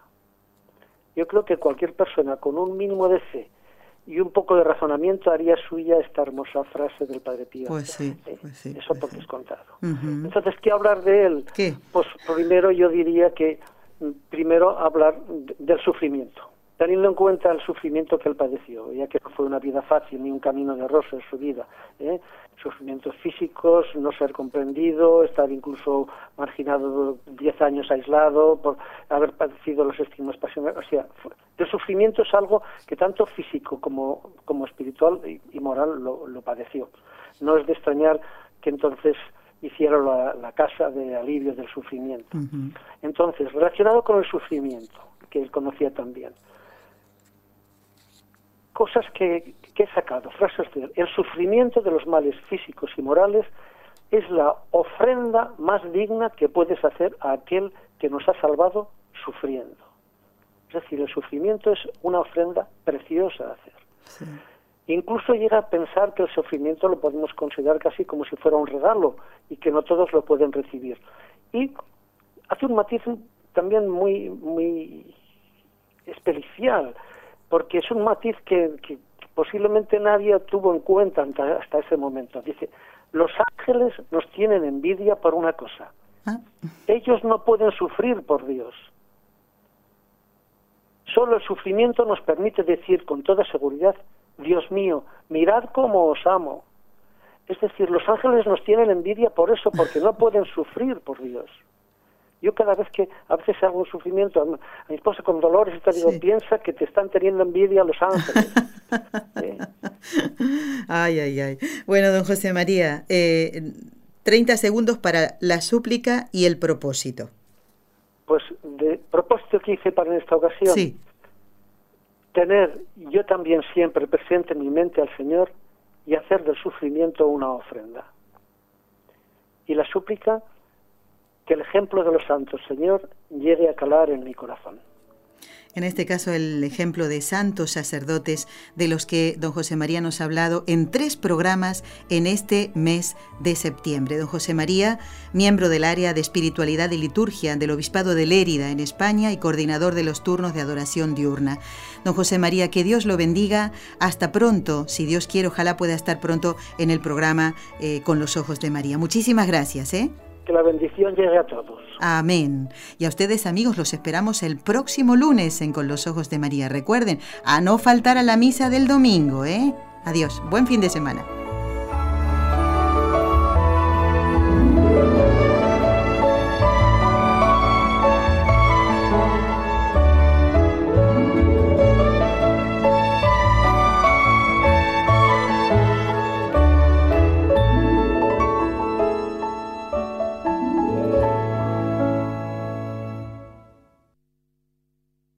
Yo creo que cualquier persona con un mínimo de fe y un poco de razonamiento haría suya esta hermosa frase del Padre Pío. Pues sí, eh, pues sí Eso pues por descontado. Entonces, ¿qué hablar de él? ¿Qué? Pues primero yo diría que mm, primero hablar del sufrimiento teniendo en cuenta el sufrimiento que él padeció, ya que no fue una vida fácil ni un camino de rosa en su vida, ¿eh? sufrimientos físicos, no ser comprendido, estar incluso marginado 10 años aislado por haber padecido los estigmas pasionales, o sea, el sufrimiento es algo que tanto físico como, como espiritual y, moral lo, padeció. No es de extrañar que entonces hiciera la, casa de alivio del sufrimiento. Entonces, relacionado con el sufrimiento, que él conocía también, cosas que, he sacado, frases de El sufrimiento de los males físicos y morales es la ofrenda más digna que puedes hacer a aquel que nos ha salvado sufriendo. Es decir, el sufrimiento es una ofrenda preciosa de hacer. Incluso llega a pensar que el sufrimiento lo podemos considerar casi como si fuera un regalo y que no todos lo pueden recibir. Y hace un matiz también muy, muy especial porque es un matiz que, posiblemente nadie tuvo en cuenta hasta, ese momento. Dice, los ángeles nos tienen envidia por una cosa. Ah. Ellos no pueden sufrir por Dios. Solo el sufrimiento nos permite decir con toda seguridad, Dios mío, mirad cómo os amo. Es decir, los ángeles nos tienen envidia por eso, porque no pueden sufrir por Dios. Yo cada vez que a veces hago un sufrimiento, a mi esposa con dolores, y te digo, piensa que te están teniendo envidia los ángeles. Ay, ay, ay. Bueno, don José María, eh, 30 segundos para la súplica y el propósito. Pues de propósito que hice para esta ocasión. Sí. Tener yo también siempre presente en mi mente al Señor y hacer del sufrimiento una ofrenda. Y la súplica, que el ejemplo de los santos, Señor, llegue a calar en mi corazón. en este caso el ejemplo de santos sacerdotes de los que don José María nos ha hablado en tres programas en este mes de septiembre. Don José María, miembro del área de espiritualidad y liturgia del Obispado de Lérida en España y coordinador de los turnos de adoración diurna. Don José María, que Dios lo bendiga. Hasta pronto, si Dios quiere, ojalá pueda estar pronto en el programa eh, con los ojos de María. Muchísimas gracias. ¿eh? Que la bendición llegue a todos. Amén. Y a ustedes amigos los esperamos el próximo lunes en Con los Ojos de María. Recuerden, a no faltar a la misa del domingo, ¿eh? Adiós. Buen fin de semana.